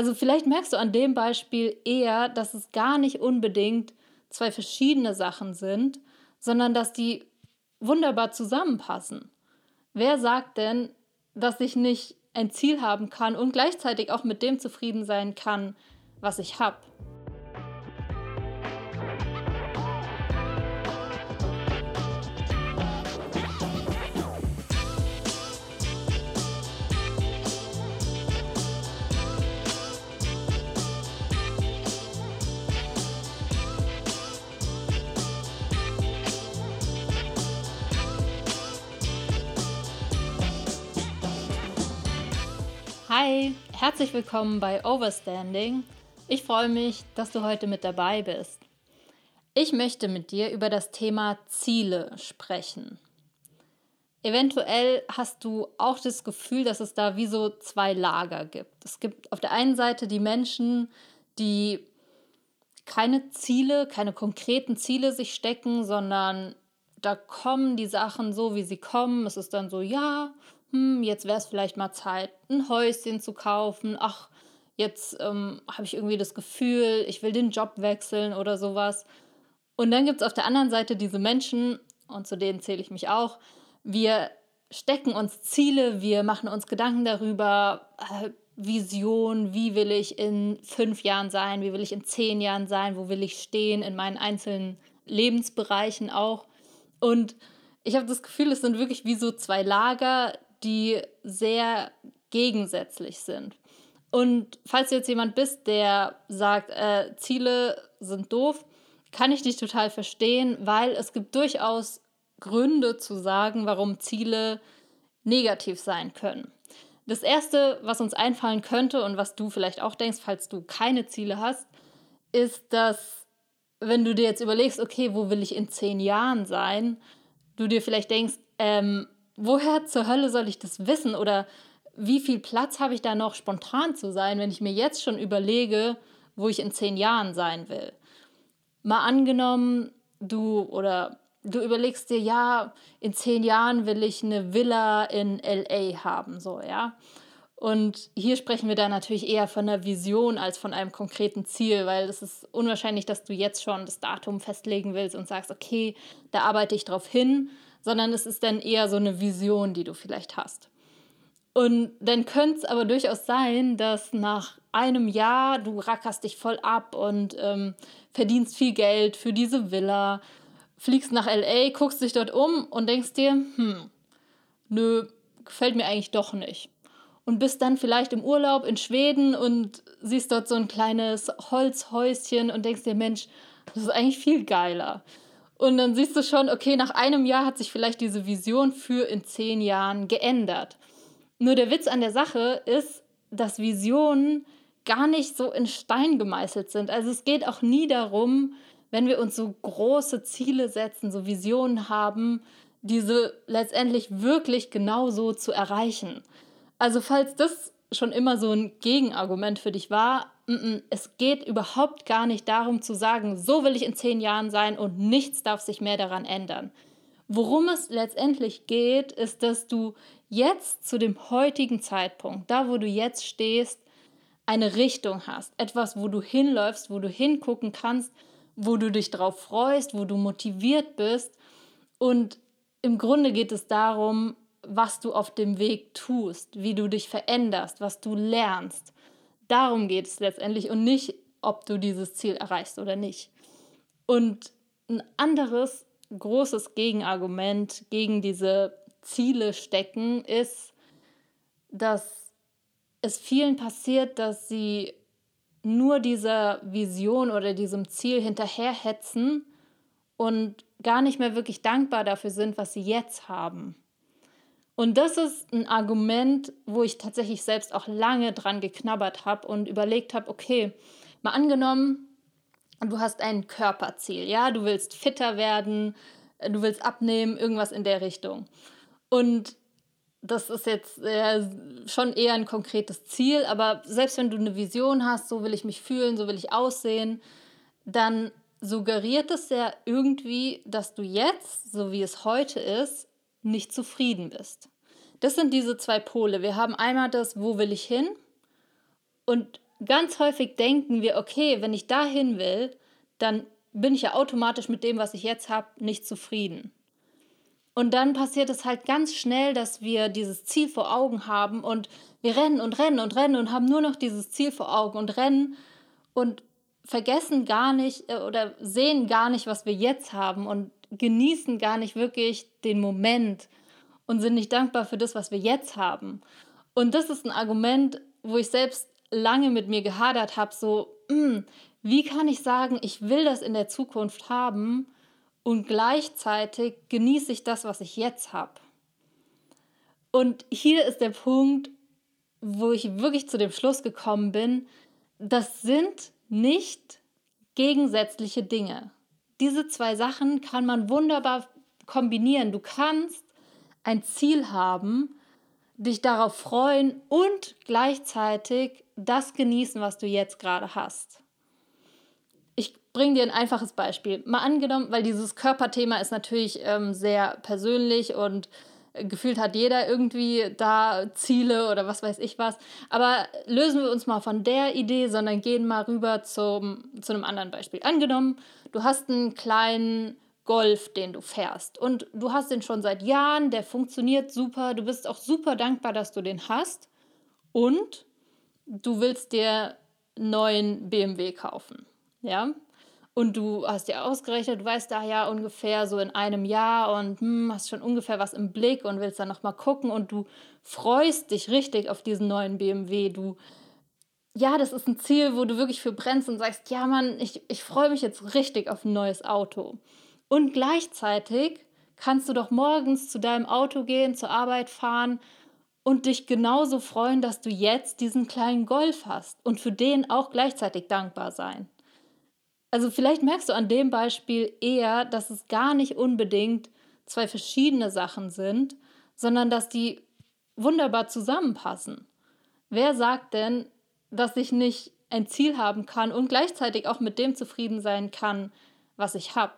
Also vielleicht merkst du an dem Beispiel eher, dass es gar nicht unbedingt zwei verschiedene Sachen sind, sondern dass die wunderbar zusammenpassen. Wer sagt denn, dass ich nicht ein Ziel haben kann und gleichzeitig auch mit dem zufrieden sein kann, was ich habe? Hi, herzlich willkommen bei Overstanding. Ich freue mich, dass du heute mit dabei bist. Ich möchte mit dir über das Thema Ziele sprechen. Eventuell hast du auch das Gefühl, dass es da wie so zwei Lager gibt. Es gibt auf der einen Seite die Menschen, die keine Ziele, keine konkreten Ziele sich stecken, sondern da kommen die Sachen so, wie sie kommen. Es ist dann so, ja, hm, jetzt wäre es vielleicht mal Zeit, ein Häuschen zu kaufen. Ach, jetzt ähm, habe ich irgendwie das Gefühl, ich will den Job wechseln oder sowas. Und dann gibt es auf der anderen Seite diese Menschen, und zu denen zähle ich mich auch, wir stecken uns Ziele, wir machen uns Gedanken darüber, äh, Vision, wie will ich in fünf Jahren sein, wie will ich in zehn Jahren sein, wo will ich stehen in meinen einzelnen Lebensbereichen auch. Und ich habe das Gefühl, es sind wirklich wie so zwei Lager, die sehr gegensätzlich sind. Und falls du jetzt jemand bist, der sagt, äh, Ziele sind doof, kann ich dich total verstehen, weil es gibt durchaus Gründe zu sagen, warum Ziele negativ sein können. Das Erste, was uns einfallen könnte und was du vielleicht auch denkst, falls du keine Ziele hast, ist, dass wenn du dir jetzt überlegst, okay, wo will ich in zehn Jahren sein, du dir vielleicht denkst, ähm, woher zur Hölle soll ich das wissen? Oder wie viel Platz habe ich da noch spontan zu sein, wenn ich mir jetzt schon überlege, wo ich in zehn Jahren sein will? Mal angenommen, du oder du überlegst dir, ja, in zehn Jahren will ich eine Villa in LA haben, so, ja. Und hier sprechen wir da natürlich eher von einer Vision als von einem konkreten Ziel, weil es ist unwahrscheinlich, dass du jetzt schon das Datum festlegen willst und sagst, okay, da arbeite ich drauf hin, sondern es ist dann eher so eine Vision, die du vielleicht hast. Und dann könnte es aber durchaus sein, dass nach einem Jahr du rackerst dich voll ab und ähm, verdienst viel Geld für diese Villa, fliegst nach LA, guckst dich dort um und denkst dir, hm, nö, gefällt mir eigentlich doch nicht. Und bist dann vielleicht im Urlaub in Schweden und siehst dort so ein kleines Holzhäuschen und denkst dir, Mensch, das ist eigentlich viel geiler. Und dann siehst du schon, okay, nach einem Jahr hat sich vielleicht diese Vision für in zehn Jahren geändert. Nur der Witz an der Sache ist, dass Visionen gar nicht so in Stein gemeißelt sind. Also es geht auch nie darum, wenn wir uns so große Ziele setzen, so Visionen haben, diese letztendlich wirklich genauso zu erreichen. Also falls das schon immer so ein Gegenargument für dich war, es geht überhaupt gar nicht darum zu sagen, so will ich in zehn Jahren sein und nichts darf sich mehr daran ändern. Worum es letztendlich geht, ist, dass du jetzt zu dem heutigen Zeitpunkt, da wo du jetzt stehst, eine Richtung hast, etwas, wo du hinläufst, wo du hingucken kannst, wo du dich drauf freust, wo du motiviert bist. Und im Grunde geht es darum, was du auf dem Weg tust, wie du dich veränderst, was du lernst. Darum geht es letztendlich und nicht, ob du dieses Ziel erreichst oder nicht. Und ein anderes großes Gegenargument gegen diese Ziele stecken ist, dass es vielen passiert, dass sie nur dieser Vision oder diesem Ziel hinterherhetzen und gar nicht mehr wirklich dankbar dafür sind, was sie jetzt haben. Und das ist ein Argument, wo ich tatsächlich selbst auch lange dran geknabbert habe und überlegt habe, okay, mal angenommen, du hast ein Körperziel, ja, du willst fitter werden, du willst abnehmen, irgendwas in der Richtung. Und das ist jetzt äh, schon eher ein konkretes Ziel, aber selbst wenn du eine Vision hast, so will ich mich fühlen, so will ich aussehen, dann suggeriert es ja irgendwie, dass du jetzt, so wie es heute ist, nicht zufrieden bist. Das sind diese zwei Pole. Wir haben einmal das, wo will ich hin? Und ganz häufig denken wir, okay, wenn ich dahin will, dann bin ich ja automatisch mit dem, was ich jetzt habe, nicht zufrieden. Und dann passiert es halt ganz schnell, dass wir dieses Ziel vor Augen haben und wir rennen und rennen und rennen und haben nur noch dieses Ziel vor Augen und rennen und vergessen gar nicht äh, oder sehen gar nicht, was wir jetzt haben und genießen gar nicht wirklich den Moment und sind nicht dankbar für das, was wir jetzt haben. Und das ist ein Argument, wo ich selbst lange mit mir gehadert habe, so, mh, hm, wie kann ich sagen, ich will das in der Zukunft haben und gleichzeitig genieße ich das, was ich jetzt habe. Und hier ist der Punkt, wo ich wirklich zu dem Schluss gekommen bin, das sind nicht gegensätzliche Dinge. Diese zwei Sachen kann man wunderbar kombinieren. Du kannst ein Ziel haben, dich darauf freuen und gleichzeitig das genießen, was du jetzt gerade hast. Ich bringe dir ein einfaches Beispiel. Mal angenommen, weil dieses Körperthema ist natürlich ähm, sehr persönlich und gefühlt hat jeder irgendwie da Ziele oder was weiß ich was. Aber lösen wir uns mal von der Idee, sondern gehen mal rüber zum, zu einem anderen Beispiel. Angenommen, du hast einen kleinen Golf, den du fährst und du hast den schon seit Jahren, der funktioniert super, du bist auch super dankbar, dass du den hast und du willst dir einen neuen BMW kaufen. Ja, und du hast dir ausgerechnet, du weißt da ja ungefähr so in einem Jahr und hm, hast schon ungefähr was im Blick und willst dann nochmal gucken und du freust dich richtig auf diesen neuen BMW. Du, ja, das ist ein Ziel, wo du wirklich für brennst und sagst, ja Mann, ich, ich freue mich jetzt richtig auf ein neues Auto. Und gleichzeitig kannst du doch morgens zu deinem Auto gehen, zur Arbeit fahren und dich genauso freuen, dass du jetzt diesen kleinen Golf hast und für den auch gleichzeitig dankbar sein. Also vielleicht merkst du an dem Beispiel eher, dass es gar nicht unbedingt zwei verschiedene Sachen sind, sondern dass die wunderbar zusammenpassen. Wer sagt denn, dass ich nicht ein Ziel haben kann und gleichzeitig auch mit dem zufrieden sein kann, was ich habe?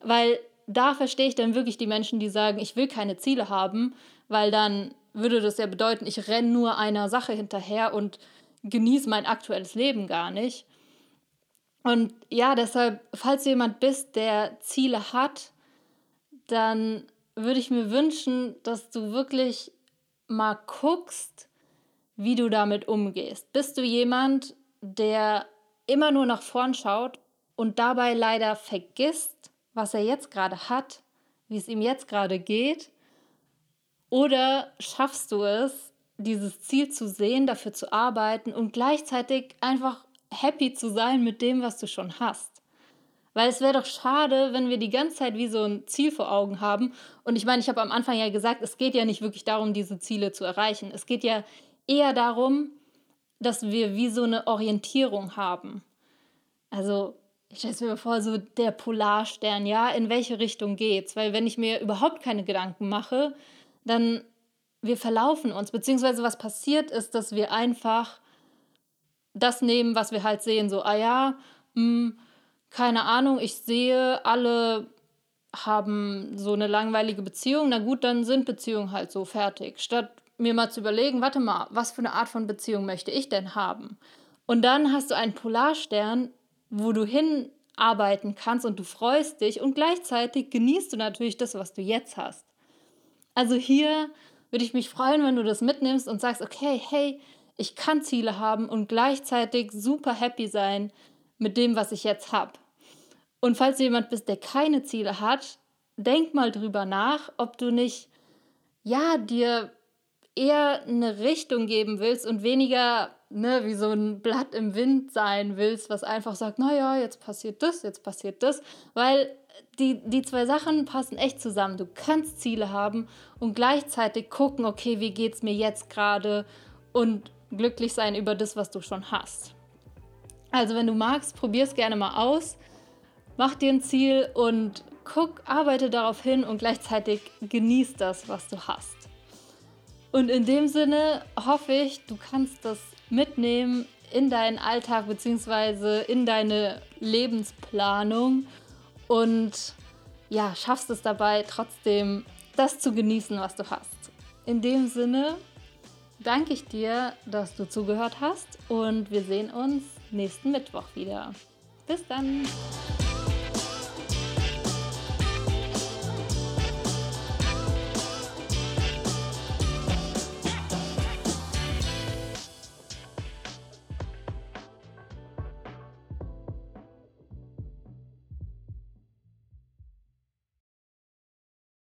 Weil da verstehe ich dann wirklich die Menschen, die sagen, ich will keine Ziele haben, weil dann würde das ja bedeuten, ich renne nur einer Sache hinterher und genieße mein aktuelles Leben gar nicht. Und ja, deshalb, falls du jemand bist, der Ziele hat, dann würde ich mir wünschen, dass du wirklich mal guckst, wie du damit umgehst. Bist du jemand, der immer nur nach vorn schaut und dabei leider vergisst, was er jetzt gerade hat, wie es ihm jetzt gerade geht? Oder schaffst du es, dieses Ziel zu sehen, dafür zu arbeiten und gleichzeitig einfach happy zu sein mit dem, was du schon hast. Weil es wäre doch schade, wenn wir die ganze Zeit wie so ein Ziel vor Augen haben. Und ich meine, ich habe am Anfang ja gesagt, es geht ja nicht wirklich darum, diese Ziele zu erreichen. Es geht ja eher darum, dass wir wie so eine Orientierung haben. Also, ich stelle mir vor, so der Polarstern, ja, in welche Richtung geht's? Weil wenn ich mir überhaupt keine Gedanken mache, dann wir verlaufen uns, beziehungsweise was passiert ist, dass wir einfach das nehmen, was wir halt sehen. So, ah ja, mh, hm, keine Ahnung, ich sehe, alle haben so eine langweilige Beziehung. Na gut, dann sind Beziehungen halt so fertig. Statt mir mal zu überlegen, warte mal, was für eine Art von Beziehung möchte ich denn haben? Und dann hast du einen Polarstern, wo du hinarbeiten kannst und du freust dich und gleichzeitig genießt du natürlich das, was du jetzt hast. Also hier würde ich mich freuen, wenn du das mitnimmst und sagst, okay, hey, ich kann Ziele haben und gleichzeitig super happy sein mit dem, was ich jetzt habe. Und falls du jemand bist, der keine Ziele hat, denk mal drüber nach, ob du nicht, ja, dir eher eine Richtung geben willst und weniger ne, wie so ein Blatt im Wind sein willst, was einfach sagt, naja, jetzt passiert das, jetzt passiert das, weil die, die zwei Sachen passen echt zusammen. Du kannst Ziele haben und gleichzeitig gucken, okay, wie geht es mir jetzt gerade und glücklich sein über das, was du schon hast. Also wenn du magst, probier es gerne mal aus, mach dir ein Ziel und guck, arbeite darauf hin und gleichzeitig genieß das, was du hast. Und in dem Sinne hoffe ich, du kannst das mitnehmen in deinen Alltag bzw. in deine Lebensplanung und ja, schaffst es dabei trotzdem, das zu genießen, was du hast. In dem Sinne, danke ich dir, dass du zugehört hast und wir sehen uns nächsten Mittwoch wieder. Bis dann!